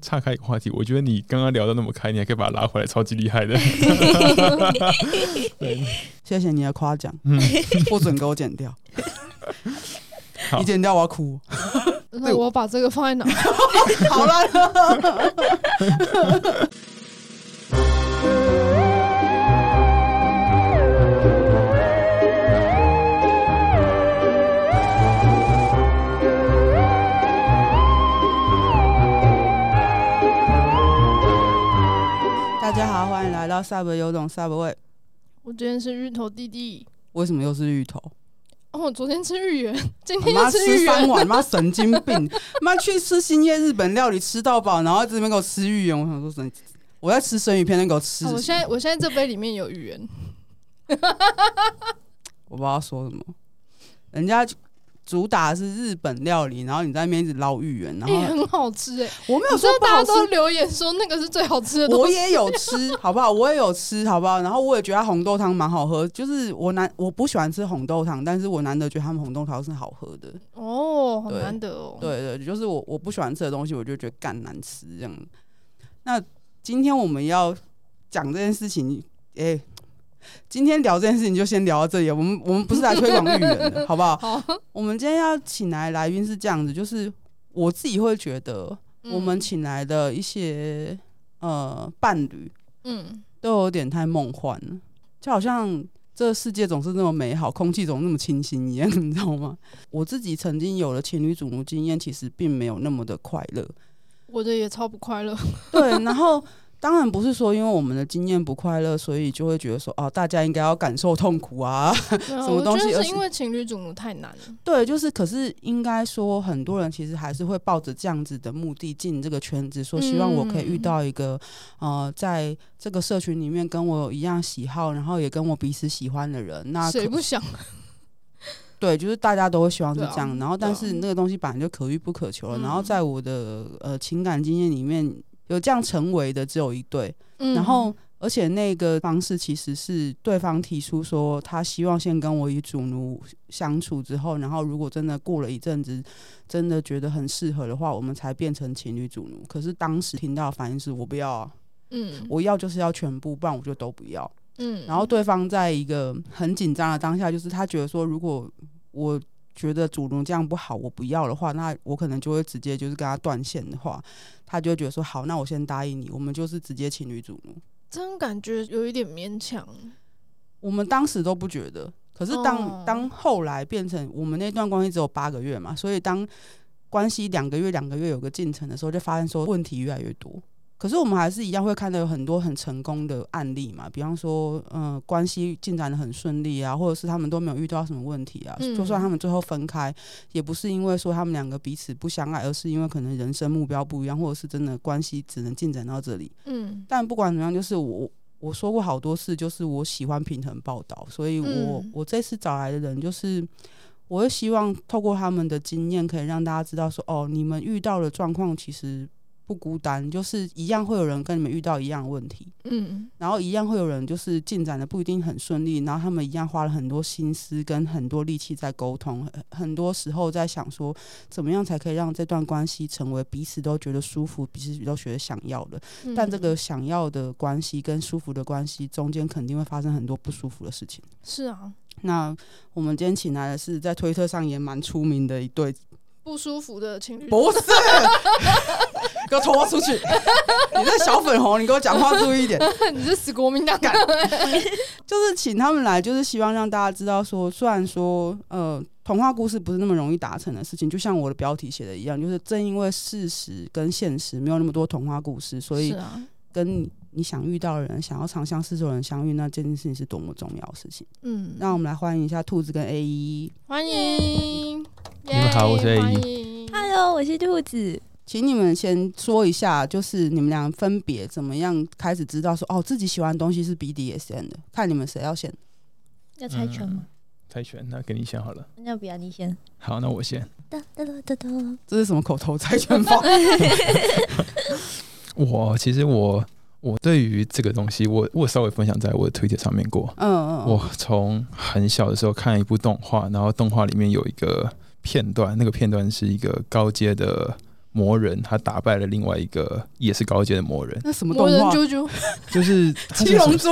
岔开一个话题，我觉得你刚刚聊的那么开，你还可以把它拉回来，超级厉害的。对，谢谢你的夸奖，嗯，不准给我剪掉，你剪掉我要哭。那我把这个放在哪？好了。来到 Sub 有种 Subway。我今天是芋头弟弟。为什么又是芋头？哦，我昨天吃芋圆，今天又吃芋圆。妈吃三碗，妈神经病！妈去吃新叶日本料理吃到饱，然后这边给我吃芋圆。我想说神，我在吃生鱼片，那给我吃。我现在我现在这杯里面有芋圆。我不知道说什么，人家。主打的是日本料理，然后你在那边一直捞芋圆，然后、欸、很好吃哎、欸！我没有说大家都留言说那个是最好吃的，我也有吃，好不好？我也有吃，好不好？然后我也觉得红豆汤蛮好喝，就是我难我不喜欢吃红豆汤，但是我难得觉得他们红豆汤是好喝的哦，很难得哦。对对，对，就是我我不喜欢吃的东西，我就觉得干难吃这样。那今天我们要讲这件事情，哎、欸。今天聊这件事情就先聊到这里，我们我们不是来推广芋圆的，好不好？好。我们今天要请来来宾是这样子，就是我自己会觉得，我们请来的一些、嗯、呃伴侣，嗯，都有点太梦幻了，就好像这个世界总是那么美好，空气总是那么清新一样，你知道吗？我自己曾经有了情侣主奴经验，其实并没有那么的快乐，我的也超不快乐。对，然后。当然不是说因为我们的经验不快乐，所以就会觉得说哦，大家应该要感受痛苦啊，什么东西？就是因为情侣主奴太难了。对，就是可是应该说，很多人其实还是会抱着这样子的目的进这个圈子，说希望我可以遇到一个、嗯、呃，在这个社群里面跟我有一样喜好，然后也跟我彼此喜欢的人。那谁不想？对，就是大家都会希望是这样。啊、然后，但是那个东西本来就可遇不可求了。嗯、然后，在我的呃情感经验里面。有这样成为的只有一对，嗯、然后而且那个方式其实是对方提出说他希望先跟我以主奴相处之后，然后如果真的过了一阵子，真的觉得很适合的话，我们才变成情侣主奴。可是当时听到的反应是我不要啊，嗯，我要就是要全部，不然我就都不要，嗯。然后对方在一个很紧张的当下，就是他觉得说，如果我觉得主奴这样不好，我不要的话，那我可能就会直接就是跟他断线的话。他就会觉得说好，那我先答应你，我们就是直接情侣主奴。这种感觉有一点勉强。我们当时都不觉得，可是当、哦、当后来变成我们那段关系只有八个月嘛，所以当关系两个月两个月有个进程的时候，就发现说问题越来越多。可是我们还是一样会看到有很多很成功的案例嘛，比方说，嗯、呃，关系进展的很顺利啊，或者是他们都没有遇到什么问题啊。嗯、就算他们最后分开，也不是因为说他们两个彼此不相爱，而是因为可能人生目标不一样，或者是真的关系只能进展到这里。嗯。但不管怎么样，就是我我说过好多次，就是我喜欢平衡报道，所以我、嗯、我这次找来的人，就是我会希望透过他们的经验，可以让大家知道说，哦，你们遇到的状况其实。不孤单，就是一样会有人跟你们遇到一样的问题，嗯，然后一样会有人就是进展的不一定很顺利，然后他们一样花了很多心思跟很多力气在沟通，很多时候在想说怎么样才可以让这段关系成为彼此都觉得舒服、彼此都觉得想要的。嗯，但这个想要的关系跟舒服的关系中间肯定会发生很多不舒服的事情。是啊，那我们今天请来的是在推特上也蛮出名的一对。不舒服的情侣不是，给我拖出去！你这小粉红，你给我讲话注意一点。你是死国民党感，就是请他们来，就是希望让大家知道说，虽然说呃，童话故事不是那么容易达成的事情，就像我的标题写的一样，就是正因为事实跟现实没有那么多童话故事，所以跟你想遇到的人，想要长相厮守的人相遇，那这件事情是多么重要的事情。嗯，让我们来欢迎一下兔子跟 A 一，欢迎。你们好，我是 A 一。Hello，我是兔子。请你们先说一下，就是你们俩分别怎么样开始知道说哦，自己喜欢的东西是 BDSN 的？看你们谁要先。要猜拳吗？猜拳，那给你先好了。那不要你先？好，那我先。哒哒哒哒哒。这是什么口头猜拳法？我其实我我对于这个东西，我我稍微分享在我的推特上面过。嗯嗯。我从很小的时候看一部动画，然后动画里面有一个。片段，那个片段是一个高阶的魔人，他打败了另外一个也是高阶的魔人。那什么动画？魔人啾啾就是 七龙珠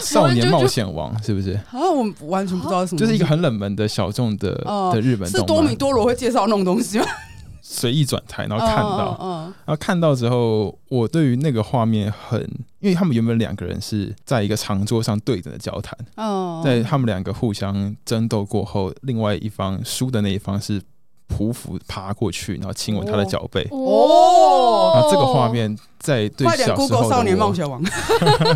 少年冒险王，是不是？啊，我完全不知道什么。就是一个很冷门的小众的的日本。是多米多罗会介绍那种东西吗？随意转台，然后看到，然后看到之后，我对于那个画面很，因为他们原本两个人是在一个长桌上对着的交谈，在他们两个互相争斗过后，另外一方输的那一方是。匍匐爬过去，然后亲吻他的脚背。哦，然后这个画面在对小时候的，少年冒险王。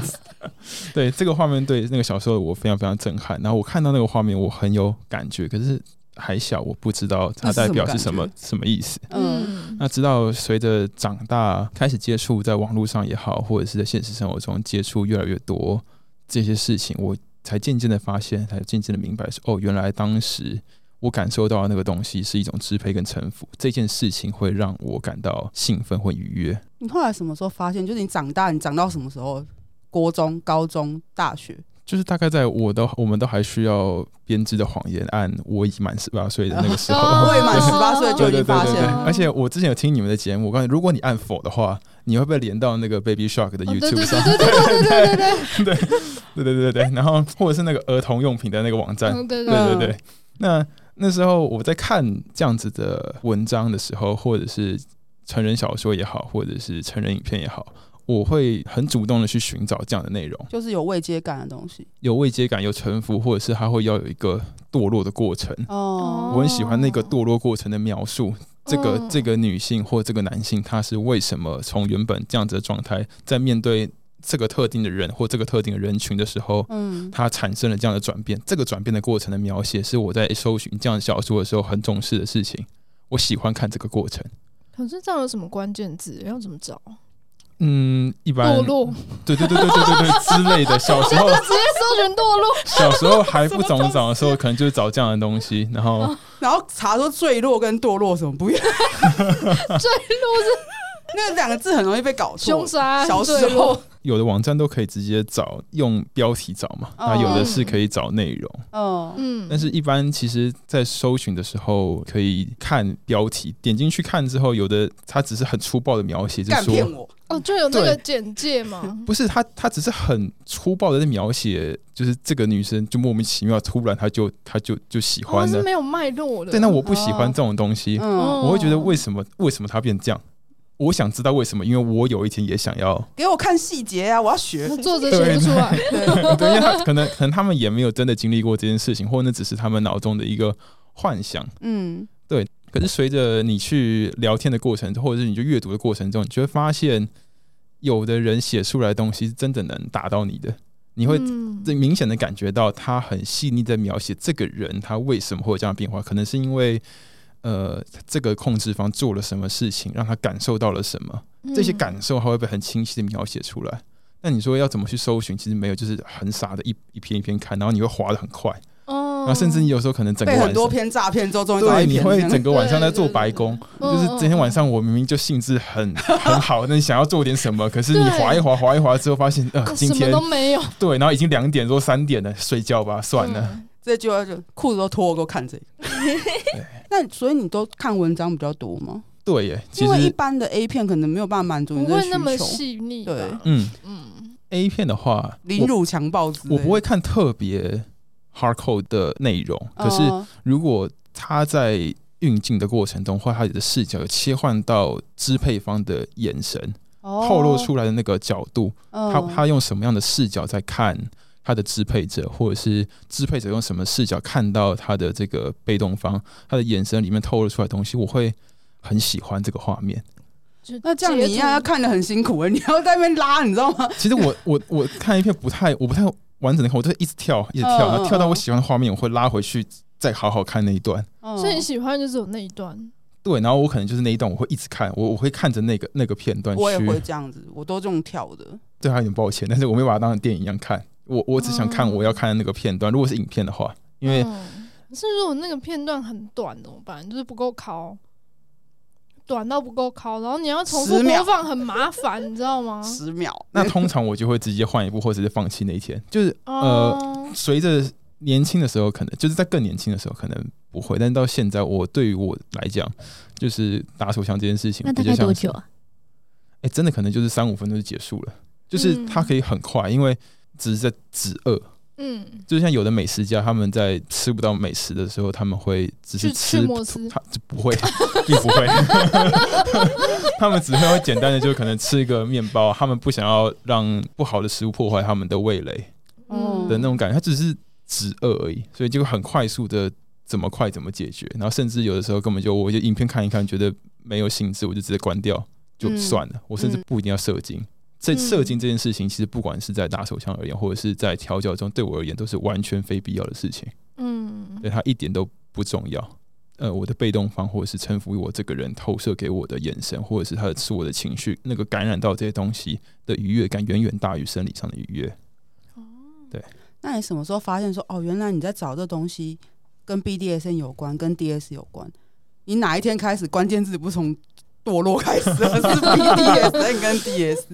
对这个画面对那个小时候我非常非常震撼。然后我看到那个画面，我很有感觉。可是还小，我不知道它代表是什么什么意思。嗯，那直到随着长大，开始接触在网络上也好，或者是在现实生活中接触越来越多这些事情，我才渐渐的发现，才渐渐的明白说，哦，原来当时。我感受到的那个东西是一种支配跟臣服，这件事情会让我感到兴奋或愉悦。你后来什么时候发现？就是你长大，你长到什么时候？国中、高中、大学？就是大概在我都我们都还需要编织的谎言，按我已经满十八岁的那个时候，未满十八岁就已经发现了。而且我之前有听你们的节目，我告诉你，如果你按否的话，你会被连到那个 Baby Shark 的 YouTube 上。对对对对对对对对对对。然后或者是那个儿童用品的那个网站。对对对对。那那时候我在看这样子的文章的时候，或者是成人小说也好，或者是成人影片也好，我会很主动的去寻找这样的内容，就是有未接感的东西，有未接感，有沉浮，或者是他会要有一个堕落的过程。哦，我很喜欢那个堕落过程的描述。这个这个女性或这个男性，他是为什么从原本这样子的状态，在面对。这个特定的人或这个特定的人群的时候，嗯，他产生了这样的转变。这个转变的过程的描写是我在搜寻这样的小说的时候很重视的事情。我喜欢看这个过程。可是这样有什么关键字？要怎么找？嗯，一般堕落，对对对对对对对之类的。小时候 直接搜寻堕落。小时候还不怎么长的时候，可能就是找这样的东西，然后、啊、然后查说坠落跟堕落什么不一样？坠落是。那两个字很容易被搞错。凶杀，小时候有的网站都可以直接找用标题找嘛，那、oh. 有的是可以找内容。哦，嗯，但是一般其实，在搜寻的时候可以看标题，点进去看之后，有的它只是很粗暴的描写，就是说哦，就有那个简介嘛？不是，他他只是很粗暴的在描写，就是这个女生就莫名其妙突然她就她就就喜欢了，是没有脉络的。对，那我不喜欢这种东西，哦、我会觉得为什么为什么她变这样？我想知道为什么，因为我有一天也想要给我看细节啊！我要学，作者写不出来。对，对，因为他可能可能他们也没有真的经历过这件事情，或者那只是他们脑中的一个幻想。嗯，对。可是随着你去聊天的过程，或者是你就阅读的过程中，你就会发现，有的人写出来的东西是真的能打到你的，你会最明显的感觉到他很细腻的描写这个人他为什么会有这样的变化，可能是因为。呃，这个控制方做了什么事情，让他感受到了什么？嗯、这些感受还会被很清晰的描写出来。那你说要怎么去搜寻？其实没有，就是很傻的一一篇一篇看，然后你会滑的很快。哦。然后甚至你有时候可能整个晚上很多篇诈骗之后，终于对，你会整个晚上在做白工。就是今天晚上我明明就兴致很 很好，那你想要做点什么，可是你划一划划一划之后，发现呃，今天都没有。对，然后已经两点多三点了，睡觉吧，算了。嗯这句话就裤子都脱了，给我看这个。那所以你都看文章比较多吗？对耶，因为一般的 A 片可能没有办法满足你的需求，不会那么细腻。对，嗯嗯，A 片的话，凌辱强暴，我不会看特别 hardcore 的内容。可是如果他在运镜的过程中，或他的视角有切换到支配方的眼神，透露出来的那个角度，他他用什么样的视角在看？他的支配者，或者是支配者用什么视角看到他的这个被动方，他的眼神里面透露出来的东西，我会很喜欢这个画面。那这样你一样要看的很辛苦哎，你要在那边拉，你知道吗？其实我我我看一片不太我不太完整的看，我就一直跳一直跳，然后跳到我喜欢的画面，我会拉回去再好好看那一段。所以你喜欢就是有那一段。对，然后我可能就是那一段我会一直看，我我会看着那个那个片段。我也会这样子，我都这种跳的。对他有点抱歉，但是我没有把它当成电影一样看。我我只想看我要看的那个片段，如果是影片的话，因为、嗯、是如果那个片段很短怎么办？就是不够考，短到不够考，然后你要重复播放很麻烦，你知道吗？十秒。那通常我就会直接换一部，或者是放弃那一天。就是呃，随着年轻的时候可能就是在更年轻的时候可能不会，但是到现在，我对于我来讲，就是打手枪这件事情，那大概多久啊？哎、欸，真的可能就是三五分钟就结束了，就是它可以很快，因为只是在止饿。嗯，就像有的美食家，他们在吃不到美食的时候，他们会只是吃，他就不会，并不会，他们只会会简单的就可能吃一个面包，他们不想要让不好的食物破坏他们的味蕾，嗯的那种感觉，他只是止饿而已，所以就很快速的怎么快怎么解决，然后甚至有的时候根本就我就影片看一看，觉得没有兴致，我就直接关掉就算了，我甚至不一定要射精。在射精这件事情，其实不管是在打手枪而言，或者是在调教中，对我而言都是完全非必要的事情。嗯，对他一点都不重要。呃，我的被动方，或者是臣服于我这个人投射给我的眼神，或者是他的是我的情绪，那个感染到这些东西的愉悦感，远远大于生理上的愉悦。哦，对。那你什么时候发现说，哦，原来你在找这东西跟 BDSN 有关，跟 DS 有关？你哪一天开始关键字不从堕落开始，了是 BDSN 跟 DS？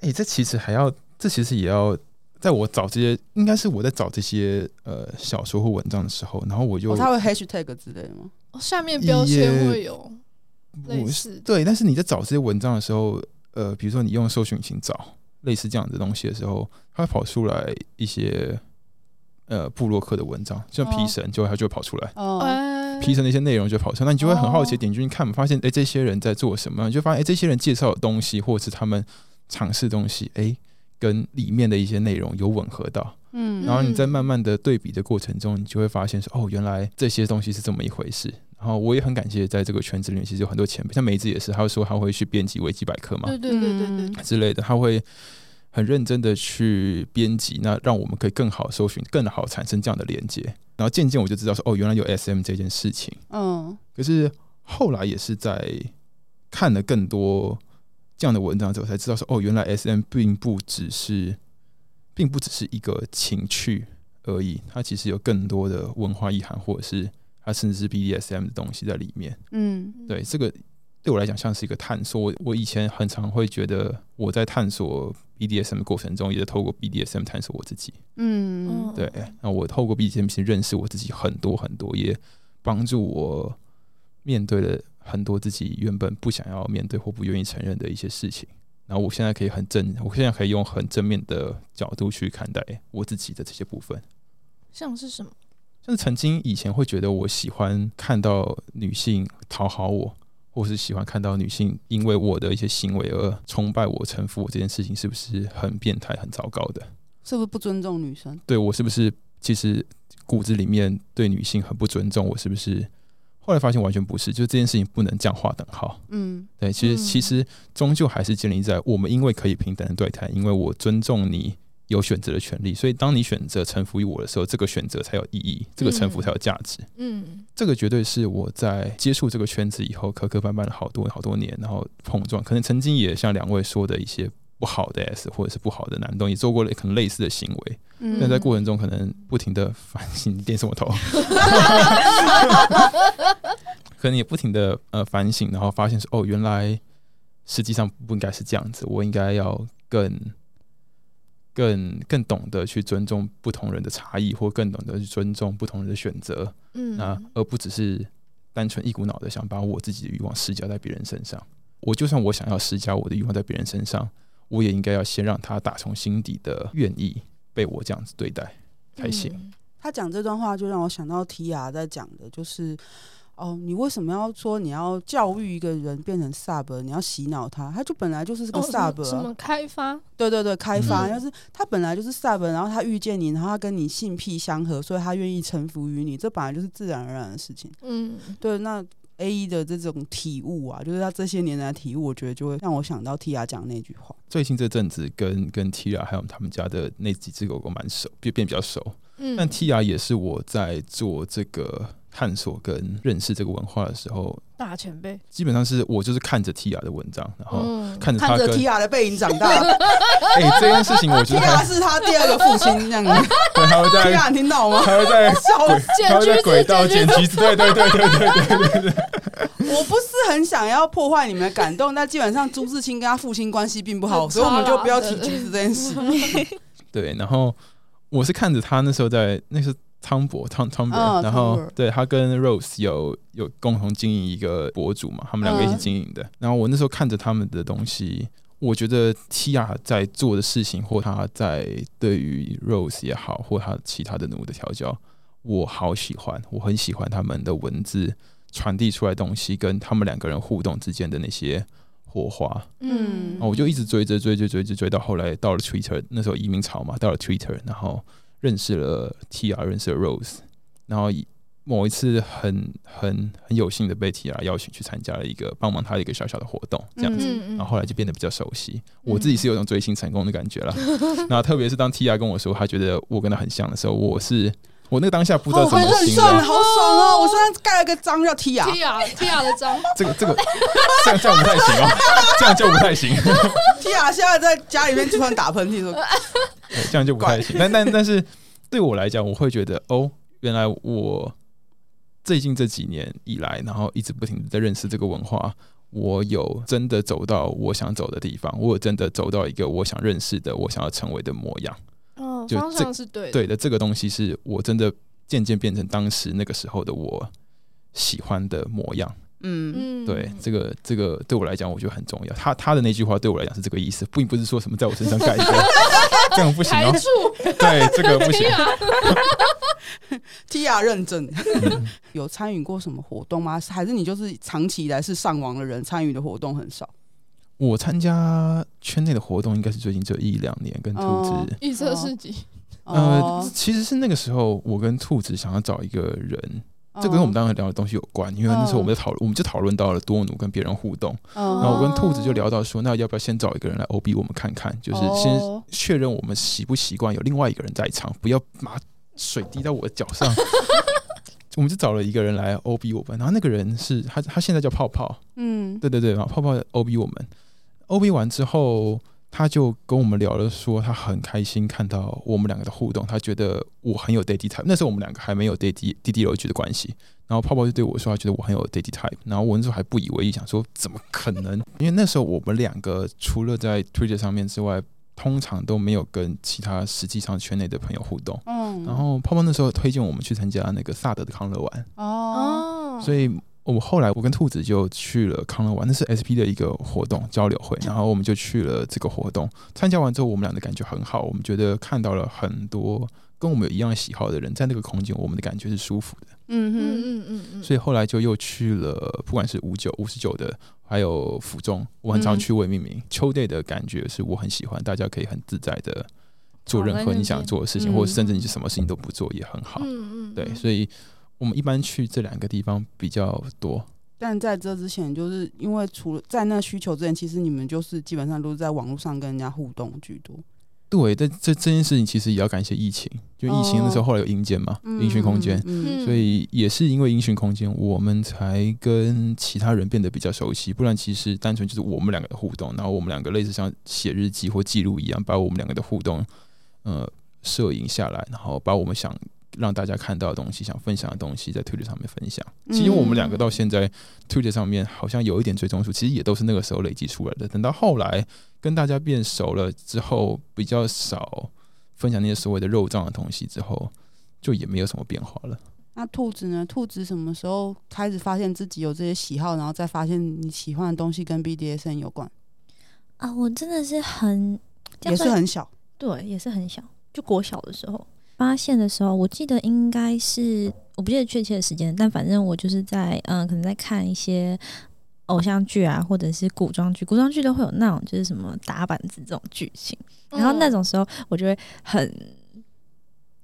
哎、欸，这其实还要，这其实也要，在我找这些，应该是我在找这些呃小说或文章的时候，然后我就，他、哦、会 hashtag 之类的吗？哦，下面标签会有类似，对，但是你在找这些文章的时候，呃，比如说你用搜寻引擎找类似这样的东西的时候，它会跑出来一些呃布洛克的文章，像皮神，就它就会跑出来，哦，皮神那些内容就跑出来，那你就会很好奇点进去看，发现哎、欸，这些人在做什么？你就发现哎、欸，这些人介绍的东西，或者是他们。尝试东西，哎、欸，跟里面的一些内容有吻合到，嗯，然后你在慢慢的对比的过程中，你就会发现说，哦，原来这些东西是这么一回事。然后我也很感谢，在这个圈子里面，其实有很多前辈，像梅子也是，他会说他会去编辑维基百科嘛，对对对对对之类的，他会很认真的去编辑，那让我们可以更好搜寻，更好产生这样的连接。然后渐渐我就知道说，哦，原来有 SM 这件事情，嗯，可是后来也是在看了更多。这样的文章之后才知道说，哦，原来 SM 并不只是，并不只是一个情趣而已，它其实有更多的文化意涵，或者是它甚至是 BDSM 的东西在里面。嗯，对，这个对我来讲像是一个探索。我我以前很常会觉得我在探索 BDSM 的过程中，也在透过 BDSM 探索我自己。嗯，对。那我透过 BDSM 认识我自己很多很多，也帮助我面对了。很多自己原本不想要面对或不愿意承认的一些事情，然后我现在可以很正，我现在可以用很正面的角度去看待我自己的这些部分。像是什么？像是曾经以前会觉得我喜欢看到女性讨好我，或是喜欢看到女性因为我的一些行为而崇拜我、臣服我这件事情，是不是很变态、很糟糕的？是不是不尊重女生？对，我是不是其实骨子里面对女性很不尊重？我是不是？后来发现完全不是，就是这件事情不能这样划等号。嗯，对，其实其实终究还是建立在我们因为可以平等的对待，因为我尊重你有选择的权利，所以当你选择臣服于我的时候，这个选择才有意义，这个臣服才有价值。嗯，这个绝对是我在接触这个圈子以后磕磕绊绊了好多好多年，然后碰撞，可能曾经也像两位说的一些。不好的 S 或者是不好的男动，也做过了可能类似的行为，但、嗯、在过程中可能不停的反省，点什么头？可能也不停的呃反省，然后发现说哦，原来实际上不应该是这样子，我应该要更更更懂得去尊重不同人的差异，或更懂得去尊重不同人的选择，嗯，那而不只是单纯一股脑的想把我自己的欲望施加在别人身上。我就算我想要施加我的欲望在别人身上。我也应该要先让他打从心底的愿意被我这样子对待才行。嗯，他讲这段话就让我想到 Tia 在讲的，就是哦，你为什么要说你要教育一个人变成 Sub？你要洗脑他？他就本来就是个 Sub，什么开发？对对对，开发。要是他本来就是 Sub，然后他遇见你，然后他跟你性癖相合，所以他愿意臣服于你，这本来就是自然而然的事情。嗯，对，那。A E 的这种体悟啊，就是他这些年来的体悟，我觉得就会让我想到 Tia 讲那句话。最近这阵子跟跟 Tia 还有他们家的那几只狗狗蛮熟，变变比较熟。嗯，但 Tia 也是我在做这个。探索跟认识这个文化的时候，大前辈基本上是我就是看着 T R 的文章，然后看着他、T R 的背影长大。哎、这件事情我觉得 他是他第二个父亲，这样子。他会在听到吗？他会在小他会在轨道剪橘子，对对对对对对对,我不是很想要破坏你们的感动，但基本上朱自清跟他父亲关系并不好，所以我们就不要提橘子这件事。对，然后我是看着他那时候在那是汤博汤汤博，然后对他跟 Rose 有有共同经营一个博主嘛，他们两个一起经营的。然后我那时候看着他们的东西，我觉得 Tia 在做的事情，或他在对于 Rose 也好，或他其他的奴的调教，我好喜欢，我很喜欢他们的文字传递出来东西，跟他们两个人互动之间的那些。火花，嗯，我就一直追着追追追着追到后来到了 Twitter，那时候移民潮嘛，到了 Twitter，然后认识了 TR，认识了 Rose，然后某一次很很很有幸的被 TR 邀请去参加了一个帮忙他的一个小小的活动，这样子，然后后来就变得比较熟悉，我自己是有种追星成功的感觉了，那特别是当 TR 跟我说他觉得我跟他很像的时候，我是。我那个当下不知道怎么形容，好爽哦！我身上盖了个章叫 Tia，Tia 的章。这个这个这样这样不太行哦，这样就不太行。Tia 现在在家里面就算打喷嚏说，这样就不太行。但但但是对我来讲，我会觉得哦，原来我最近这几年以来，然后一直不停的在认识这个文化，我有真的走到我想走的地方，我有真的走到一个我想认识的、我想要成为的模样。就方向是对的，对的，这个东西是我真的渐渐变成当时那个时候的我喜欢的模样。嗯，对，这个这个对我来讲，我觉得很重要。他他的那句话对我来讲是这个意思，并不是说什么在我身上盖一个，这样不行哦。对，这个不行。TR 认证，有参与过什么活动吗？还是你就是长期以来是上网的人，参与的活动很少？我参加圈内的活动，应该是最近这一两年，跟兔子预测世纪。呃，其实是那个时候，我跟兔子想要找一个人，这跟我们当时聊的东西有关。因为那时候我们在讨论，我们就讨论到了多努跟别人互动。然后我跟兔子就聊到说，那要不要先找一个人来 OB 我们看看，就是先确认我们习不习惯有另外一个人在场，不要把水滴到我的脚上。我们就找了一个人来 OB 我们，然后那个人是他，他现在叫泡泡。嗯，对对对，然后泡泡 OB 我们。OB 完之后，他就跟我们聊了，说他很开心看到我们两个的互动，他觉得我很有 Daddy type。那时候我们两个还没有 Daddy DDLG 的关系，然后泡泡就对我说，他觉得我很有 Daddy type。然后我那时候还不以为意，想说怎么可能？因为那时候我们两个除了在 Twitter 上面之外，通常都没有跟其他实际上圈内的朋友互动。嗯，然后泡泡那时候推荐我们去参加那个萨德的康乐玩。哦，所以。我后来，我跟兔子就去了康乐玩，那是 SP 的一个活动交流会，然后我们就去了这个活动。参加完之后，我们俩的感觉很好，我们觉得看到了很多跟我们有一样喜好的人，在那个空间，我们的感觉是舒服的。嗯嗯嗯嗯，所以后来就又去了，不管是五九、五十九的，还有府中，我很常去为命名。秋 day 的感觉是我很喜欢，大家可以很自在的做任何你想做的事情，或者甚至你是什么事情都不做也很好。嗯嗯，对，所以。我们一般去这两个地方比较多，但在这之前，就是因为除了在那需求之前，其实你们就是基本上都是在网络上跟人家互动居多。对，但这这件事情其实也要感谢疫情，就疫情的时候后来有阴间嘛，音讯空间，所以也是因为音讯空间，我们才跟其他人变得比较熟悉。不然其实单纯就是我们两个的互动，然后我们两个类似像写日记或记录一样，把我们两个的互动呃摄影下来，然后把我们想。让大家看到的东西，想分享的东西，在 Twitter 上面分享。其实我们两个到现在 Twitter 上面好像有一点追踪数，其实也都是那个时候累积出来的。等到后来跟大家变熟了之后，比较少分享那些所谓的肉账的东西之后，就也没有什么变化了。那兔子呢？兔子什么时候开始发现自己有这些喜好，然后再发现你喜欢的东西跟 BDSN 有关？啊，我真的是很也是很小，对，也是很小，就国小的时候。发现的时候，我记得应该是我不记得确切的时间，但反正我就是在嗯，可能在看一些偶像剧啊，或者是古装剧，古装剧都会有那种就是什么打板子这种剧情，然后那种时候我就会很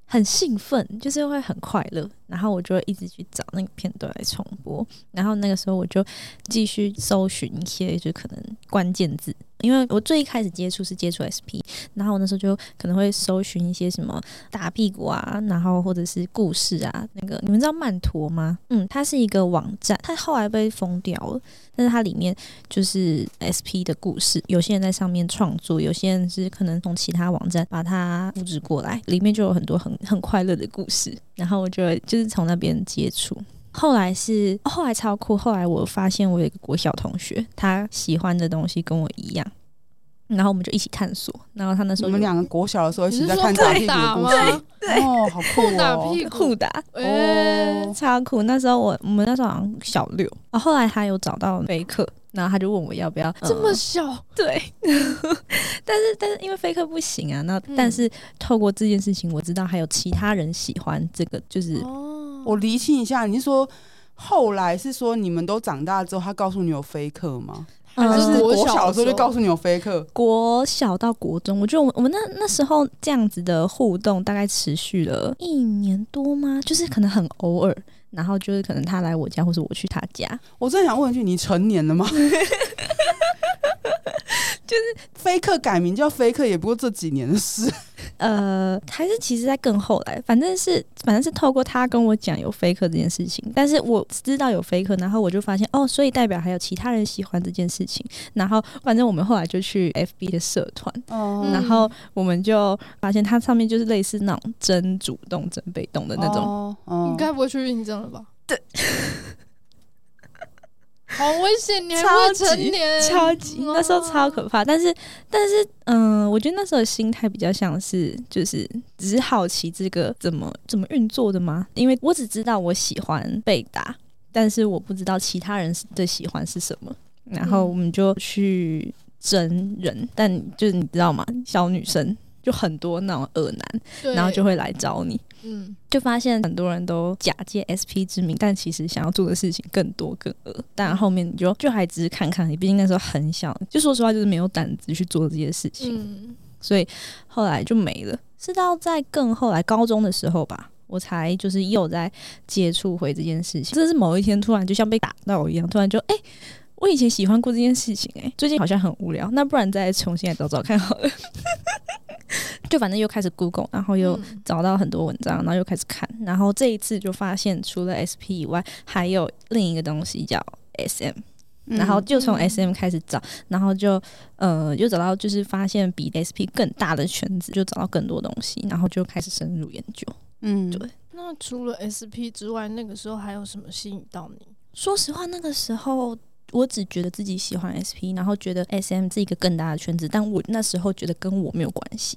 很兴奋，就是会很快乐，然后我就一直去找那个片段来重播，然后那个时候我就继续搜寻一些就可能关键字。因为我最一开始接触是接触 SP，然后我那时候就可能会搜寻一些什么打屁股啊，然后或者是故事啊。那个你们知道曼陀吗？嗯，它是一个网站，它后来被封掉了，但是它里面就是 SP 的故事。有些人在上面创作，有些人是可能从其他网站把它复制过来，里面就有很多很很快乐的故事。然后我就就是从那边接触。后来是后来超酷，后来我发现我有一个国小同学，他喜欢的东西跟我一样，然后我们就一起探索。然后他那时候我们两个国小的时候一起在看打屁股的故事，对哦，好酷哦，打屁股互打，哦，超酷。那时候我我们那时候好像小六，然后后来他有找到飞客，然后他就问我要不要这么小，对，但是但是因为飞客不行啊，那但是透过这件事情，我知道还有其他人喜欢这个，就是哦我厘清一下，你是说后来是说你们都长大之后，他告诉你有飞客吗？还是国小的时候就告诉你有飞客？国小到国中，我觉得我我们那那时候这样子的互动大概持续了一年多吗？就是可能很偶尔，然后就是可能他来我家，或是我去他家。我真的想问一句，你成年了吗？就是飞客改名叫飞客，也不过这几年的事。呃，还是其实在更后来，反正是反正是透过他跟我讲有飞客这件事情，但是我知道有飞客，然后我就发现哦，所以代表还有其他人喜欢这件事情。然后反正我们后来就去 FB 的社团，哦，然后我们就发现它上面就是类似那种真主动真被动的那种。哦哦，你该不会去认证了吧？对。好危险！你还未成年，超级，那时候超可怕。但是，但是，嗯、呃，我觉得那时候的心态比较像是，就是只是好奇这个怎么怎么运作的吗？因为我只知道我喜欢被打，但是我不知道其他人的喜欢是什么。然后我们就去真人，但就是你知道吗？小女生。就很多那种恶男，然后就会来找你，嗯，就发现很多人都假借 SP 之名，但其实想要做的事情更多更恶。但后面你就就还只是看看你，毕竟那时候很小，就说实话就是没有胆子去做这些事情，嗯，所以后来就没了。是到在更后来高中的时候吧，我才就是又在接触回这件事情。这是某一天突然就像被打到一样，突然就哎。欸我以前喜欢过这件事情，欸，哎，最近好像很无聊，那不然再重新来找找看好了。就反正又开始 Google，然后又找到很多文章，然后又开始看，然后这一次就发现除了 SP 以外，还有另一个东西叫 SM，然后就从 SM 开始找，然后就呃，又找到就是发现比 SP 更大的圈子，就找到更多东西，然后就开始深入研究。嗯，对。那除了 SP 之外，那个时候还有什么吸引到你？说实话，那个时候。我只觉得自己喜欢 SP，然后觉得 SM 是一个更大的圈子，但我那时候觉得跟我没有关系。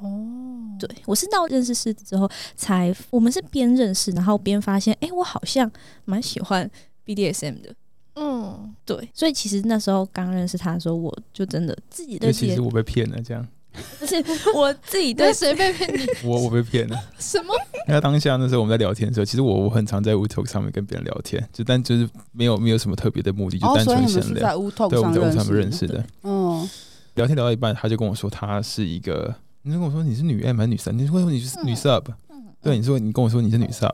哦，对，我是到认识狮子之后才，我们是边认识，然后边发现，哎、欸，我好像蛮喜欢 BDSM 的。嗯，对，所以其实那时候刚认识他的时候，我就真的自己的，其实我被骗了，这样。不是我自己对谁被骗？你我我被骗了。什么？因为当下那时候我们在聊天的时候，其实我我很常在 Wootalk 上面跟别人聊天，就但就是没有没有什么特别的目的，就单纯闲聊。哦、在对，我们在 Wootalk 上面认识的。嗯，聊天聊到一半，他就跟我说他是一个，你就跟我说你是女 M 还是女生？你说你是女 Sub？、嗯、对，你说你跟我说你是女 Sub。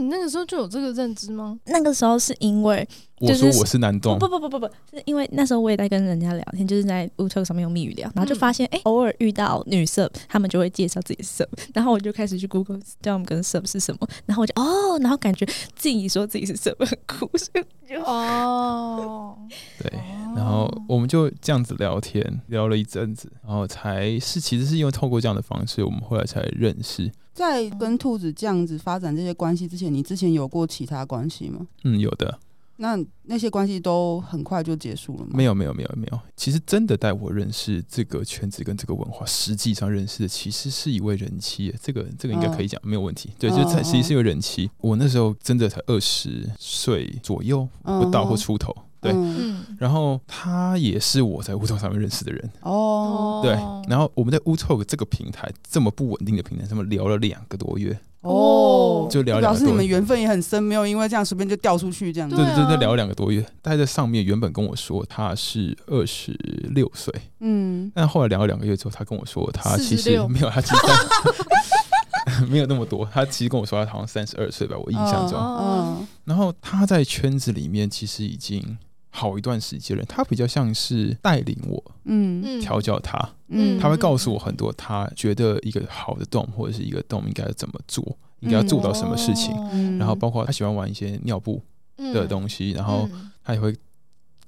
你那个时候就有这个认知吗？那个时候是因为、就是、我说我是男动，不不不不不，是因为那时候我也在跟人家聊天，就是在 Wootalk 上面用密语聊，然后就发现哎、嗯欸，偶尔遇到女 Sub，他们就会介绍自己是 Sub，然后我就开始去 Google 叫我们跟 Sub 是什么，然后我就哦，然后感觉自己说自己是 Sub 很酷，所以就哦，对，然后我们就这样子聊天聊了一阵子，然后才是其实是因为透过这样的方式，我们后来才认识。在跟兔子这样子发展这些关系之前，你之前有过其他关系吗？嗯，有的。那那些关系都很快就结束了吗？没有，没有，没有，没有。其实真的带我认识这个圈子跟这个文化，实际上认识的其实是一位人妻。这个这个应该可以讲，哦、没有问题。对，就才其实是一位人妻。哦、我那时候真的才二十岁左右，不到或出头。哦对，嗯、然后他也是我在 Wootalk 上面认识的人。哦。对，然后我们在 Wootalk 这个平台这么不稳定的平台上面聊了两个多月。哦，就聊两个多月，表示你们缘分也很深，没有因为这样随便就掉出去这样。对对对，对，聊了两个多月，待在上面原本跟我说他是二十六岁，嗯，但后来聊了两个月之后，他跟我说他其实没有，他其实 没有那么多，他其实跟我说他好像三十二岁吧，我印象中，嗯，然后他在圈子里面其实已经。好一段时间了，他比较像是带领我，嗯，调教他，嗯，他会告诉我很多，他觉得一个好的 Dom 或者是一个 Dom 应该怎么做，应该要做到什么事情，嗯，然后包括他喜欢玩一些尿布的东西，然后他也会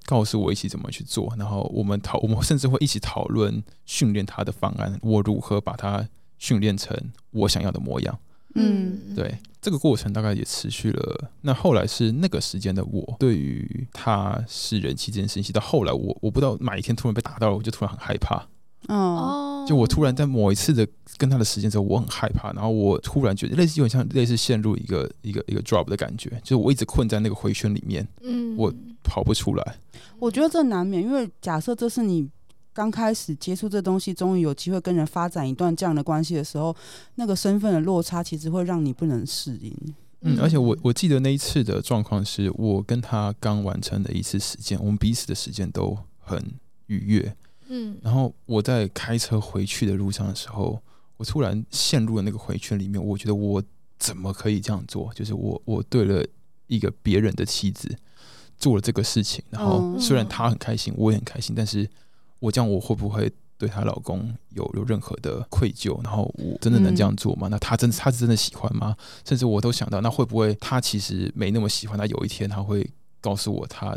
告诉我一起怎么去做，然后我们讨，我们甚至会一起讨论训练他的方案，我如何把他训练成我想要的模样。嗯，对，这个过程大概也持续了。那后来是那个时间的我，对于他是人妻这件事情，到后来我我不知道哪一天突然被打到了，我就突然很害怕。哦，就我突然在某一次的跟他的时间之后，我很害怕，然后我突然觉得类似有点像类似陷入一个一个一个 drop 的感觉，就是我一直困在那个回圈里面，嗯，我跑不出来。我觉得这难免，因为假设这是你。刚开始接触这东西，终于有机会跟人发展一段这样的关系的时候，那个身份的落差其实会让你不能适应。嗯，而且我我记得那一次的状况是我跟他刚完成的一次时间，我们彼此的时间都很愉悦。嗯，然后我在开车回去的路上的时候，我突然陷入了那个回圈里面。我觉得我怎么可以这样做？就是我我对了一个别人的妻子做了这个事情，然后虽然他很开心，我也很开心，但是。我这样，我会不会对她老公有有任何的愧疚？然后我真的能这样做吗？嗯、那她真她是真的喜欢吗？甚至我都想到，那会不会她其实没那么喜欢？她有一天她会告诉我她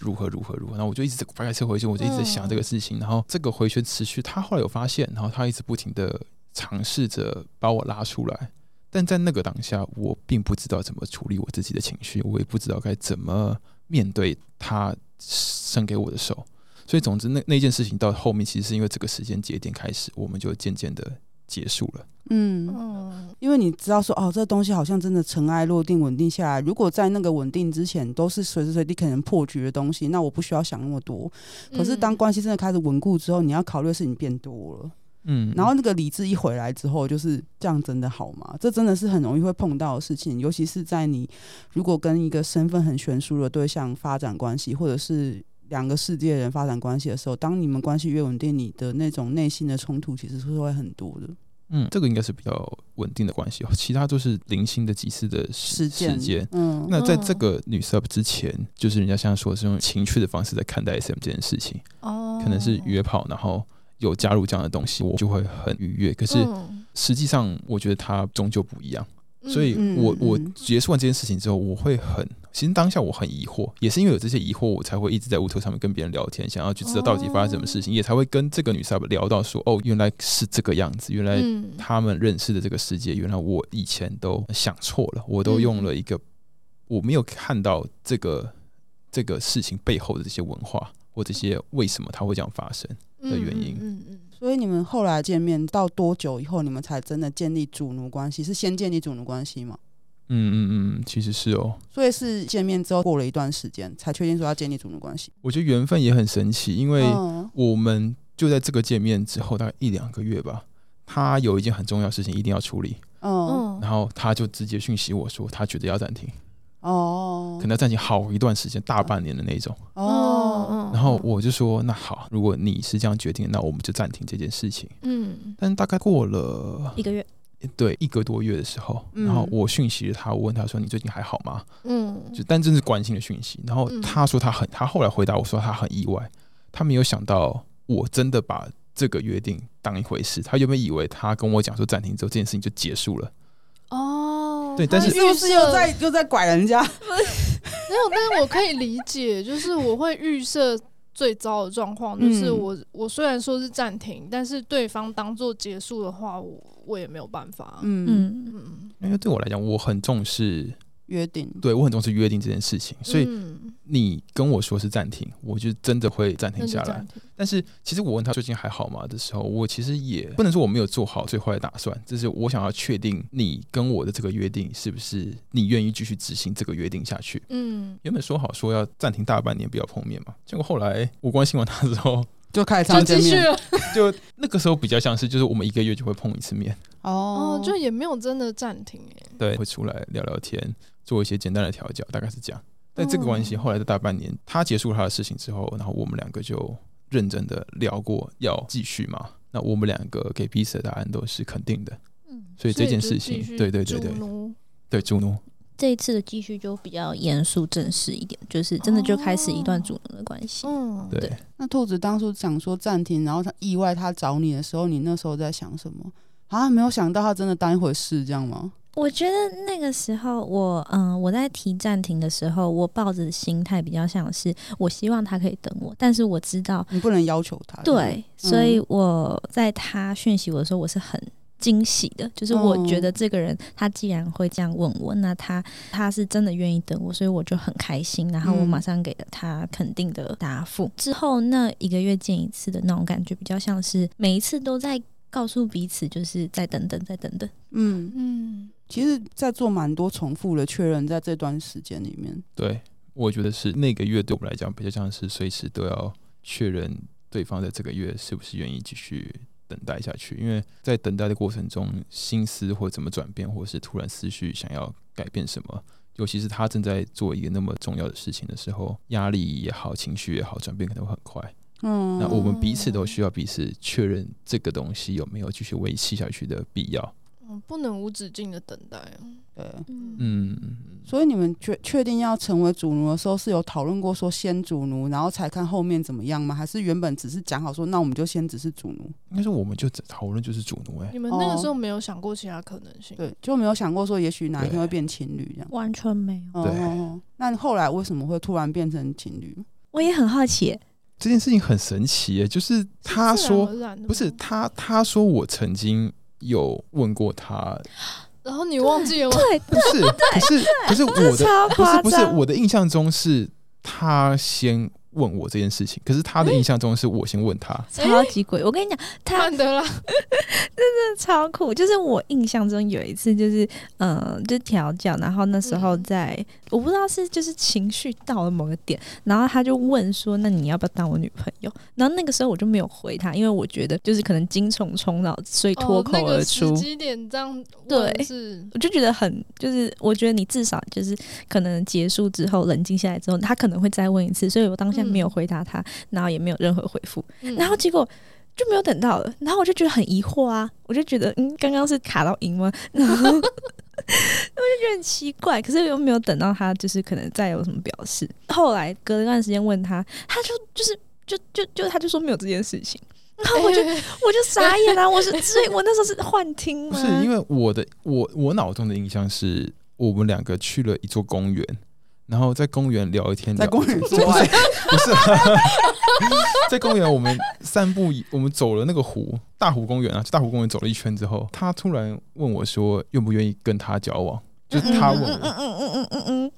如何如何如何？然后我就一直开车回去，我就一直在想这个事情。然后这个回旋持续，他后来有发现，然后他一直不停的尝试着把我拉出来。但在那个当下，我并不知道怎么处理我自己的情绪，我也不知道该怎么面对他伸给我的手。所以，总之，那那件事情到后面，其实是因为这个时间节点开始，我们就渐渐的结束了。嗯，因为你知道说，哦，这东西好像真的尘埃落定，稳定下来。如果在那个稳定之前，都是随时随地可能破局的东西，那我不需要想那么多。可是，当关系真的开始稳固之后，你要考虑的事情变多了。嗯，然后那个理智一回来之后，就是这样，真的好吗？这真的是很容易会碰到的事情，尤其是在你如果跟一个身份很悬殊的对象发展关系，或者是。两个世界人发展关系的时候，当你们关系越稳定，你的那种内心的冲突其实是会很多的。嗯，这个应该是比较稳定的关系哦，其他都是零星的几次的事件。嗯，那在这个女 sub 之前，就是人家像说是用情趣的方式在看待 SM 这件事情。哦，可能是约炮，然后有加入这样的东西，我就会很愉悦。可是实际上，我觉得它终究不一样。所以我我结束完这件事情之后，我会很，其实当下我很疑惑，也是因为有这些疑惑，我才会一直在 WeTalk 上面跟别人聊天，想要去知道到底发生什么事情，也才会跟这个女 sub 聊到说，哦，原来是这个样子，原来他们认识的这个世界，原来我以前都想错了，我都用了一个我没有看到这个这个事情背后的这些文化或这些为什么它会这样发生的原因。嗯嗯。所以你们后来见面到多久以后，你们才真的建立主奴关系？是先建立主奴关系吗？嗯嗯嗯，其实是哦。所以是见面之后过了一段时间，才确定说要建立主奴关系。我觉得缘分也很神奇，因为我们就在这个见面之后大概一两个月吧，他有一件很重要的事情一定要处理，嗯，然后他就直接讯息我说他觉得要暂停。哦，可能要暂停好一段时间，大半年的那种。哦，然后我就说，那好，如果你是这样决定，那我们就暂停这件事情。嗯，但大概过了一个月，对，一个多月的时候，然后我讯息了他，我问他说：“你最近还好吗？”嗯，就但真是关心的讯息。然后他说他很，他后来回答我说他很意外，他没有想到我真的把这个约定当一回事。他原本以为他跟我讲说暂停之后，这件事情就结束了。对，但是是不是又在又在拐人家？没有，但是我可以理解，就是我会预设最糟的状况，就是我我虽然说是暂停，但是对方当做结束的话，我我也没有办法。嗯嗯，因为对我来讲，我很重视。约定，对，我很重视约定这件事情，所以你跟我说是暂停，我就真的会暂停下来。但是其实我问他最近还好吗的时候，我其实也不能说我没有做好最坏的打算，就是我想要确定你跟我的这个约定是不是你愿意继续执行这个约定下去。嗯，原本说好说要暂停大半年不要碰面嘛，结果后来我关心完他之后。就开始见面，就那个时候比较像是，就是我们一个月就会碰一次面哦，就也没有真的暂停哎。对，会出来聊聊天，做一些简单的调教，大概是这样。但这个关系后来的大半年，他结束他的事情之后，然后我们两个就认真的聊过要继续嘛。那我们两个给彼此的答案都是肯定的，嗯，所以这件事情，对对对对，对主奴。这一次的继续就比较严肃正式一点，就是真的就开始一段主奴的关系。嗯，对。那兔子当初想说暂停，然后他意外他找你的时候，你那时候在想什么啊？没有想到他真的当一回事，这样吗？我觉得那个时候我嗯，我在提暂停的时候，我抱着的心态比较像是我希望他可以等我，但是我知道你不能要求他。对，嗯，所以我在他讯息我的时候，我是很。惊喜的，就是我觉得这个人他既然会这样问我，那他他是真的愿意等我，所以我就很开心。然后我马上给了他肯定的答复。之后那一个月见一次的那种感觉，比较像是每一次都在告诉彼此，就是再等等，再等等。嗯嗯，其实，在做蛮多重复的确认，在这段时间里面。对，我觉得是那个月对我们来讲，比较像是随时都要确认对方在这个月是不是愿意继续。等待下去，因为在等待的过程中，心思或怎么转变，或是突然思绪想要改变什么，尤其是他正在做一个那么重要的事情的时候，压力也好，情绪也好，转变可能会很快。嗯，那我们彼此都需要彼此确认这个东西有没有继续维系下去的必要。嗯，不能无止境的等待。对，嗯，所以你们确确定要成为主奴的时候，是有讨论过说先主奴，然后才看后面怎么样吗？还是原本只是讲好说，那我们就先只是主奴？应该说我们就讨论就是主奴哎、欸。你们那个时候没有想过其他可能性？对，就没有想过说也许哪一天会变情侣这样？完全没有。对。那你后来为什么会突然变成情侣？我也很好奇、欸，这件事情很神奇耶、欸，就是他说是不是他，他说我曾经有问过他。然后你忘记了吗？对，不是，可是可是我的不是不是我的印象中是他先问我这件事情，可是他的印象中是我先问他，超级鬼！我跟你讲，他得了，真的超酷。就是我印象中有一次，就是嗯、呃，就调教，然后那时候在，嗯、我不知道是就是情绪到了某个点，然后他就问说：“那你要不要当我女朋友？”然后那个时候我就没有回他，因为我觉得就是可能精虫冲脑，所以脱口而出。哦那个、时机点这样对，是我就觉得很就是，我觉得你至少就是可能结束之后冷静下来之后，他可能会再问一次，所以我当下。没有回答他，然后也没有任何回复，嗯、然后结果就没有等到了，然后我就觉得很疑惑啊，我就觉得嗯，刚刚是卡到音吗？然后我就觉得很奇怪，可是又没有等到他，就是可能再有什么表示。后来隔了一段时间问他，他就就是就就就他就说没有这件事情，然后我就、欸、我就傻眼了、啊，我是所以我那时候是幻听吗？不是，因为我的我我脑中的印象是我们两个去了一座公园。然后在公园聊一天，在公园不是不是，在公园我们散步，我们走了那个湖，大湖公园啊，大湖公园走了一圈之后，他突然问我说，愿不愿意跟他交往？就是他问我，嗯嗯嗯嗯嗯嗯。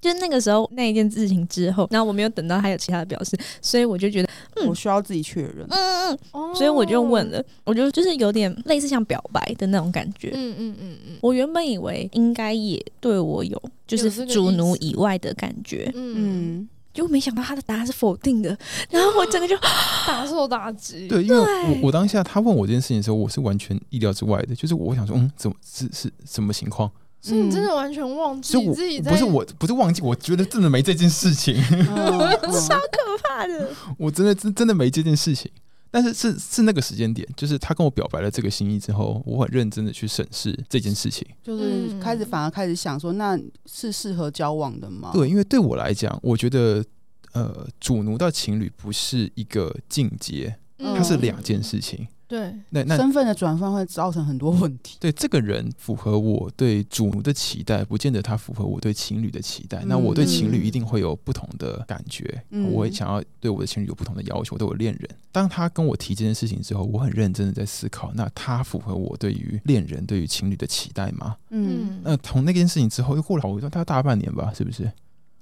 就那个时候那一件事情之后，然后我没有等到他有其他的表示，所以我就觉得，嗯，我需要自己确认，嗯嗯嗯，所以我就问了，我就就是有点类似像表白的那种感觉，嗯嗯嗯嗯，我原本以为应该也对我有就是主奴以外的感觉，嗯，结果没想到他的答案是否定的，然后我整个就 大受打击，对，因为我我当下他问我这件事情的时候，我是完全意料之外的，就是我想说，嗯，怎么是是什么情况？所以你真的完全忘记自己在？不是我，不是忘记，我觉得真的没这件事情，超可怕的。我真的真真的没这件事情，但是是是那个时间点，就是他跟我表白了这个心意之后，我很认真的去审视这件事情，就是开始反而开始想说，那是适合交往的吗？对，因为对我来讲，我觉得呃，主奴到情侣不是一个境界，它是两件事情。对，那那身份的转换会造成很多问题。对，这个人符合我对主奴的期待，不见得他符合我对情侣的期待。嗯、那我对情侣一定会有不同的感觉，嗯、我会想要对我的情侣有不同的要求，对我恋人。当他跟我提这件事情之后，我很认真的在思考，那他符合我对于恋人、对于情侣的期待吗？嗯，那从那件事情之后又过了好一段大大半年吧，是不是？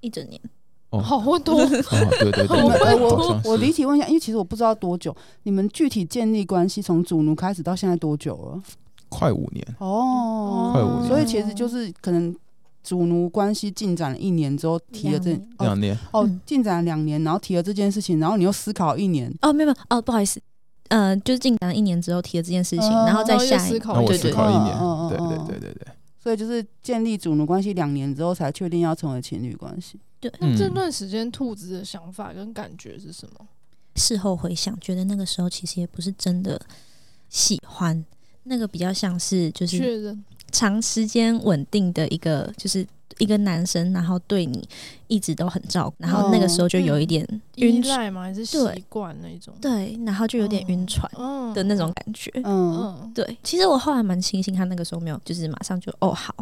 一整年。哦，好多，哦、对对对，我，我我离题问一下，因为其实我不知道多久，你们具体建立关系从主奴开始到现在多久了？快五年。哦，快五年，所以其实就是可能主奴关系进展了一年之后提了这两年。哦，进展了两年，然后提了这件事情，然后你又思考一年。哦，没有哦，不好意思，呃，就是进展了一年之后提了这件事情，然后再下思考，对对对，一年，对对对对对。所以就是建立主奴关系两年之后，才确定要成为情侣关系。对，那这段时间兔子的想法跟感觉是什么？事后回想，觉得那个时候其实也不是真的喜欢，那个比较像是就是长时间稳定的一个就是。一个男生，然后对你一直都很照顾，然后那个时候就有一点晕赖吗？还是习惯那种？对，然后就有点晕船的那种感觉。嗯，对。其实我后来蛮庆幸他那个时候没有，就是马上就哦好，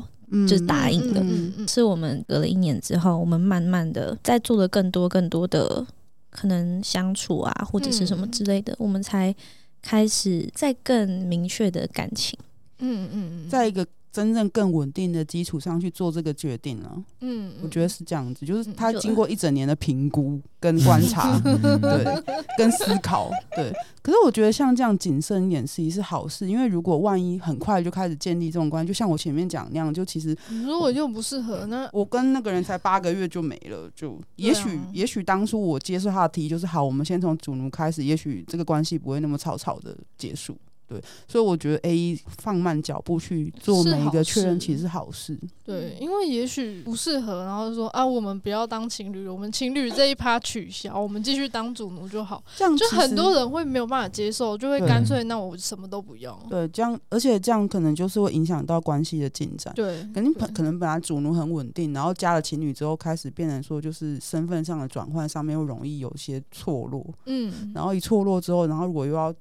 就是答应了。是我们隔了一年之后，我们慢慢的在做了更多更多的可能相处啊，或者是什么之类的，我们才开始在更明确的感情。嗯嗯嗯，在一个。真正更稳定的基础上去做这个决定了，嗯，我觉得是这样子，就是他经过一整年的评估跟观察，对，跟思考，对。可是我觉得像这样谨慎演示是好事，因为如果万一很快就开始建立这种关系，就像我前面讲那样，就其实如果就不适合，那我跟那个人才八个月就没了，就也许也许当初我接受他的提议就是好，我们先从主奴开始，也许这个关系不会那么草草的结束。对，所以我觉得 A 放慢脚步去做每一个确认，其实是好事。对，因为也许不适合，然后说啊，我们不要当情侣，我们情侣这一趴取消，我们继续当主奴就好。这样就很多人会没有办法接受，就会干脆那我什么都不要。对，这样而且这样可能就是会影响到关系的进展。对，肯定可能本来主奴很稳定，然后加了情侣之后，开始变成说就是身份上的转换上面又容易有些错落。嗯，然后一错落之后，然后如果又要。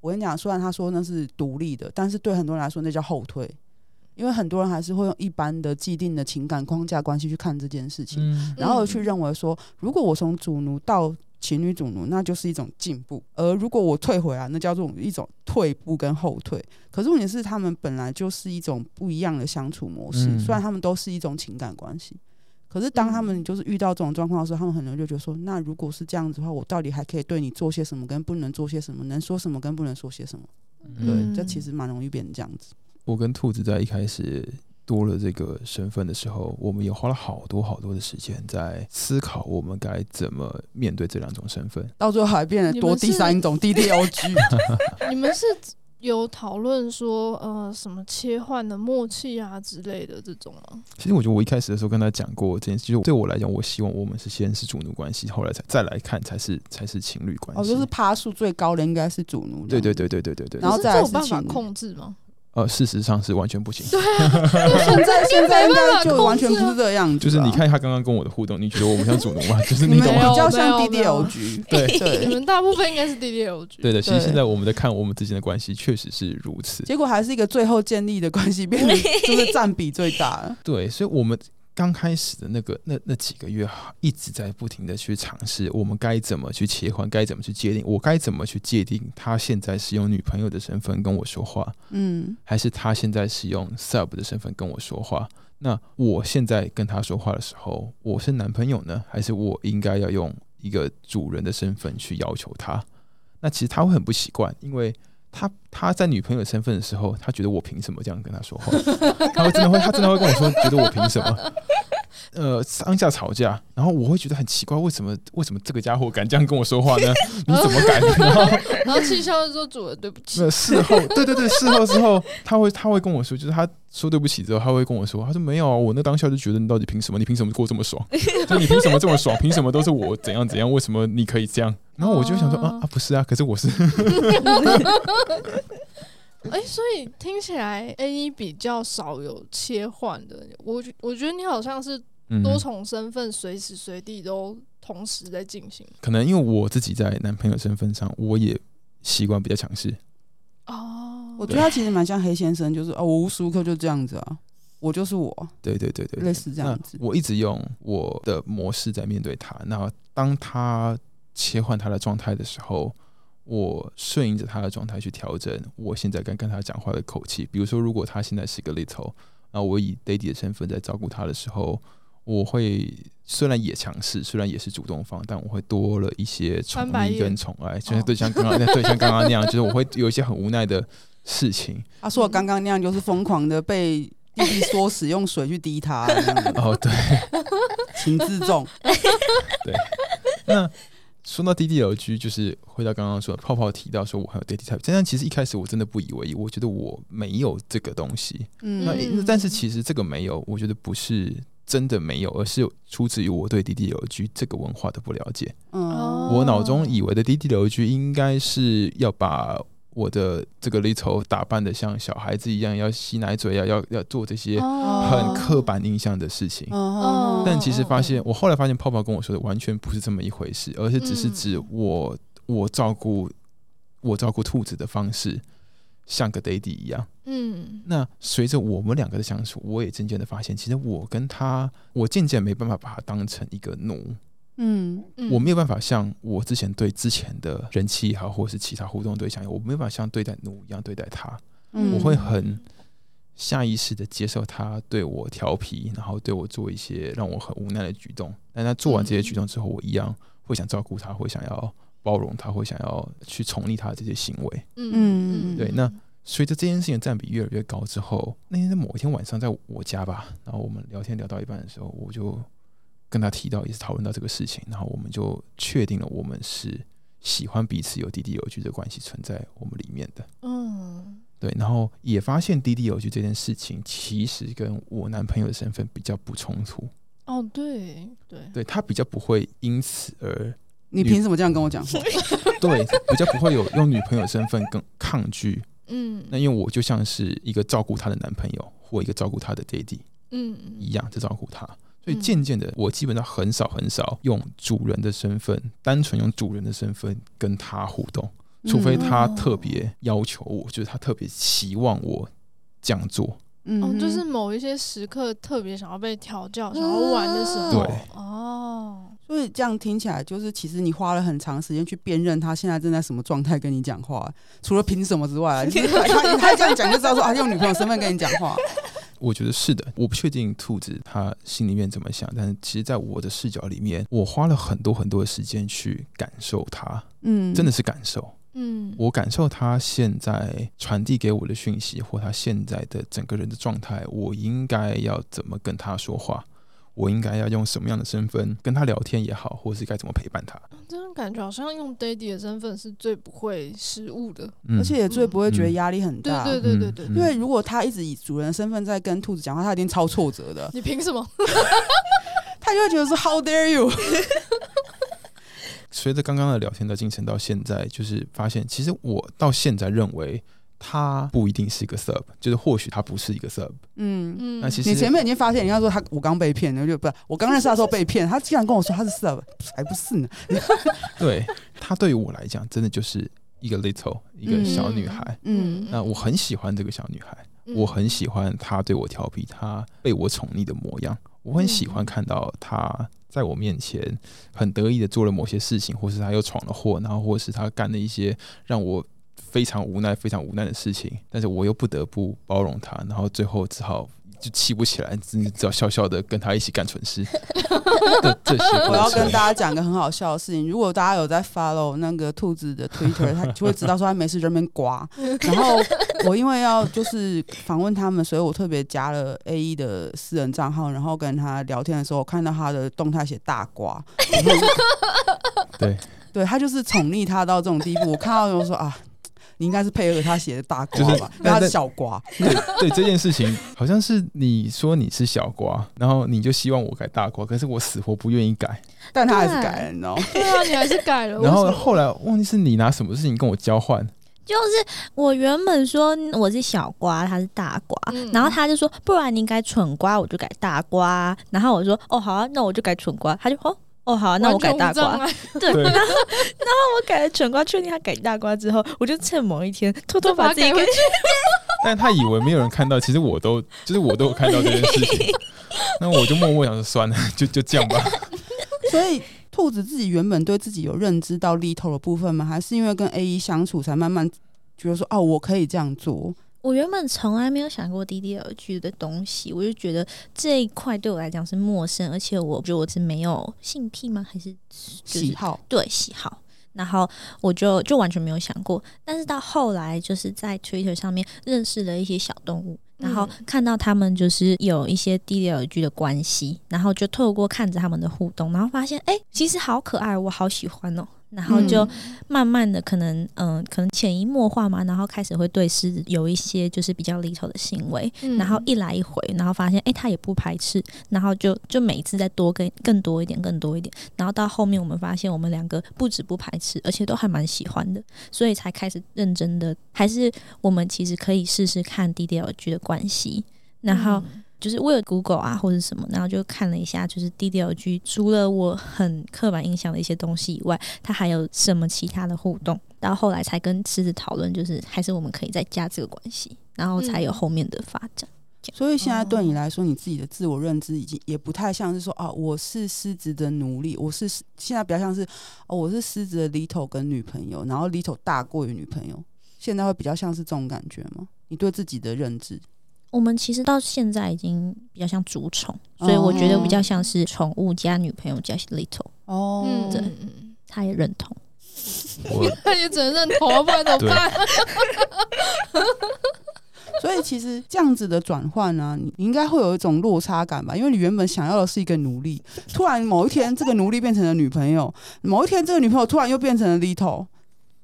我跟你讲，虽然他说那是独立的，但是对很多人来说那叫后退，因为很多人还是会用一般的既定的情感框架关系去看这件事情，嗯、然后去认为说，如果我从主奴到情侣主奴，那就是一种进步；而如果我退回来，那叫做一种退步跟后退。可是问题是，他们本来就是一种不一样的相处模式，嗯、虽然他们都是一种情感关系。可是当他们就是遇到这种状况的时候，他们很多人就觉得说，那如果是这样子的话，我到底还可以对你做些什么，跟不能做些什么，能说什么跟不能说些什么？对，这其实蛮容易变成这样子。我跟兔子在一开始多了这个身份的时候，我们也花了好多好多的时间在思考，我们该怎么面对这两种身份。到最后还变得多第三种 DDLG。你们是？有讨论说，呃，什么切换的默契啊之类的这种吗？其实我觉得我一开始的时候跟他讲过这件事，就对我来讲，我希望我们是先是主奴关系，后来才再来看才是才是情侣关系。哦，就是趴数最高的应该是主奴。对对对对对对对。然后再有办法控制吗？呃，事实上是完全不行。对啊，现在现在应该就完全不是这样子。就是你看他刚刚跟我的互动，你觉得我们像主奴吗？就是你懂吗？比较像 DDLG。对对，你们大部分应该是 DDLG。对的，其实现在我们在看我们之间的关系，确实是如此。结果还是一个最后建立的关系，变得 就是占比最大。对，所以我们。刚开始的那个那那几个月，一直在不停的去尝试，我们该怎么去切换，该怎么去界定，我该怎么去界定他现在是用女朋友的身份跟我说话，嗯，还是他现在是用 sub 的身份跟我说话？那我现在跟他说话的时候，我是男朋友呢，还是我应该要用一个主人的身份去要求他？那其实他会很不习惯，因为。他他在女朋友身份的时候，他觉得我凭什么这样跟他说话？他会真的会，他真的会跟我说，觉得我凭什么？呃，当下吵架，然后我会觉得很奇怪，为什么为什么这个家伙敢这样跟我说话呢？你怎么敢？然后然后气消的时候，主人对不起。事后，对对对，事后之后，他会他会跟我说，就是他说对不起之后，他会跟我说，他说没有啊，我那当下就觉得你到底凭什么？你凭什么过这么爽？就你凭什么这么爽？凭什么都是我怎样怎样？为什么你可以这样？然后我就想说啊啊，不是啊，可是我是。哎、欸，所以听起来 A 比较少有切换的。我我觉得你好像是多重身份，随时随地都同时在进行。可能因为我自己在男朋友身份上，我也习惯比较强势。哦，我觉得他其实蛮像黑先生，就是哦，我无时无刻就这样子啊，我就是我。对对对对，类似这样子。我一直用我的模式在面对他。那当他切换他的状态的时候。我顺应着他的状态去调整，我现在跟跟他讲话的口气。比如说，如果他现在是个 little，那我以 daddy 的身份在照顾他的时候，我会虽然也强势，虽然也是主动方，但我会多了一些宠溺跟宠爱。就是对像刚刚那 对像刚刚那样，就是我会有一些很无奈的事情。他说我刚刚那样就是疯狂的被弟弟说使用水去滴他。哦，对，情自重。对，那。说到 DDLG，就是回到刚刚说泡泡提到说，我还有 Daddy Type，但其实一开始我真的不以为意，我觉得我没有这个东西。嗯，那但是其实这个没有，我觉得不是真的没有，而是出自于我对 DDLG 这个文化的不了解。哦，我脑中以为的 DDLG 应该是要把。我的这个 little 打扮的像小孩子一样，要吸奶嘴啊，要要做这些很刻板印象的事情。Oh. 但其实发现，我后来发现，泡泡跟我说的完全不是这么一回事，而是只是指我我照顾我照顾兔子的方式像个 daddy 一样。嗯，那随着我们两个的相处，我也渐渐的发现，其实我跟他，我渐渐没办法把他当成一个奴。嗯，我没有办法像我之前对之前的人气也好，或者是其他互动对象，我没有办法像对待奴一样对待他。嗯，我会很下意识的接受他对我调皮，然后对我做一些让我很无奈的举动。但他做完这些举动之后，我一样会想照顾他，会想要包容他，会想要去宠溺他的这些行为。嗯嗯，对。那随着这件事情占比越来越高之后，那天在某一天晚上，在我家吧，然后我们聊天聊到一半的时候，我就。跟他提到，也是讨论到这个事情，然后我们就确定了，我们是喜欢彼此有弟弟有居的关系存在我们里面的。嗯，对，然后也发现弟弟有居这件事情其实跟我男朋友的身份比较不冲突。哦，对对对，他比较不会因此而。你凭什么这样跟我讲话？对，比较不会有用女朋友的身份更抗拒。嗯，那因为我就像是一个照顾她的男朋友，或一个照顾她的爹地，嗯，一样在照顾他。所以渐渐的，我基本上很少很少用主人的身份，单纯用主人的身份跟他互动，除非他特别要求我，就是他特别期望我这样做。嗯，哦，就是某一些时刻特别想要被调教、想要玩的时候。对，哦，所以这样听起来，就是其实你花了很长时间去辨认他现在正在什么状态跟你讲话，除了凭什么之外，就是他他这样讲就知道说啊，用女朋友身份跟你讲话。我觉得是的，我不确定兔子他心里面怎么想，但是其实，在我的视角里面，我花了很多很多的时间去感受他，嗯，真的是感受，嗯，我感受他现在传递给我的讯息，或他现在的整个人的状态，我应该要怎么跟他说话。我应该要用什么样的身份跟他聊天也好，或是该怎么陪伴他？这种感觉好像用 daddy 的身份是最不会失误的，嗯、而且也最不会觉得压力很大。对对对对对，因为如果他一直以主人的身份在跟兔子讲话，他一定超挫折的。你凭什么？他就会觉得说 How dare you？随着刚刚的聊天的进程到现在，就是发现，其实我到现在认为。他不一定是一个 sub，就是或许他不是一个 sub。嗯嗯。那其实你前面已经发现，人家说他我刚被骗，就不是我刚认识他时候被骗，他竟然跟我说他是 sub，还不是呢。对，他对于我来讲，真的就是一个 little 一个小女孩。嗯。那我很喜欢这个小女孩，我很喜欢她对我调皮，她被我宠溺的模样。我很喜欢看到她在我面前很得意的做了某些事情，或是她又闯了祸，然后或是她干了一些让我。非常无奈，非常无奈的事情，但是我又不得不包容他，然后最后只好就气不起来，只只要笑笑的跟他一起干蠢事。这 些我要跟大家讲个很好笑的事情，如果大家有在 follow 那个兔子的 Twitter，他就会知道说他没事在那边刮。然后我因为要就是访问他们，所以我特别加了 AE 的私人账号，然后跟他聊天的时候，我看到他的动态写大刮。对，对他就是宠溺他到这种地步，我看到就说啊。你应该是配合他写的大瓜吧？就是、他是小瓜。对对，这件事情好像是你说你是小瓜，然后你就希望我改大瓜，可是我死活不愿意改，但他还是改了，你知道吗？对啊，你还是改了。然后后来忘记是你拿什么事情跟我交换，就是我原本说我是小瓜，他是大瓜，嗯、然后他就说不然你改蠢瓜，我就改大瓜。然后我说哦好啊，那我就改蠢瓜。他就哦。哦，好、啊，那我改大瓜。对，然后然后我改了蠢瓜，确定他改大瓜之后，我就趁某一天偷偷把自己给。但他以为没有人看到，其实我都就是我都有看到这件事情。那我就默默想说，算了，就就这样吧。所以兔子自己原本对自己有认知到 little 的部分吗？还是因为跟 A 一相处，才慢慢觉得说，哦，我可以这样做？我原本从来没有想过 DDLG 的东西，我就觉得这一块对我来讲是陌生，而且我觉得我是没有性癖吗？还是、就是、喜好？对，喜好。然后我就就完全没有想过，但是到后来就是在 Twitter 上面认识了一些小动物，然后看到他们就是有一些 DDLG 的关系，然后就透过看着他们的互动，然后发现哎，其实好可爱，我好喜欢哦。然后就慢慢的可能嗯、呃，可能潜移默化嘛，然后开始会对狮子有一些就是比较 little 的行为，嗯、然后一来一回，然后发现哎，他也不排斥，然后就就每一次再多更更多一点，更多一点，然后到后面我们发现我们两个不止不排斥，而且都还蛮喜欢的，所以才开始认真的，还是我们其实可以试试看 DDLG 的关系，然后。嗯就是为了 Google 啊，或者什么，然后就看了一下，就是 DDLG 除了我很刻板印象的一些东西以外，它还有什么其他的互动？到后来才跟狮子讨论，就是还是我们可以再加这个关系，然后才有后面的发展。讲。所以现在对你来说，你自己的自我认知已经也不太像是说啊，我是狮子的奴隶，我是现在比较像是哦，我是狮子的 Little 跟女朋友，然后 Little 大过于女朋友，现在会比较像是这种感觉吗？你对自己的认知？我们其实到现在已经比较像主宠，所以我觉得比较像是宠物加女朋友加 Little 哦，对，他也认同。他也只能认同啊，不然怎么办？所以其实这样子的转换呢，你应该会有一种落差感吧？因为你原本想要的是一个奴隶，突然某一天这个奴隶变成了女朋友，某一天这个女朋友突然又变成了 Little。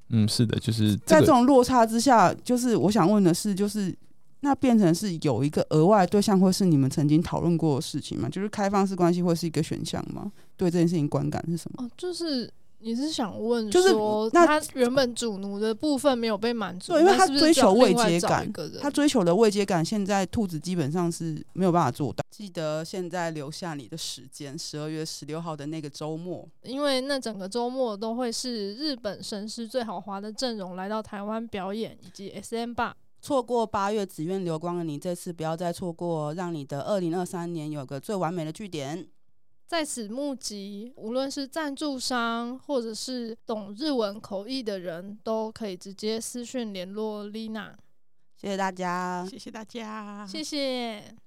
嗯，是的，就是、这个、在这种落差之下，就是我想问的是，就是那变成是有一个额外的对象，或是你们曾经讨论过的事情吗？就是开放式关系会是一个选项吗？对这件事情观感是什么？哦，就是。你是想问，就是那他原本主奴的部分没有被满足，对，因为他追求慰藉感，他追求的慰藉感，现在兔子基本上是没有办法做到。记得现在留下你的时间，十二月十六号的那个周末，因为那整个周末都会是日本神师最豪华的阵容来到台湾表演，以及 SM 吧。错过八月只愿流光的你，这次不要再错过，让你的二零二三年有个最完美的句点。在此募集，无论是赞助商或者是懂日文口译的人，都可以直接私讯联络 Lina。谢谢大家，谢谢大家，谢谢。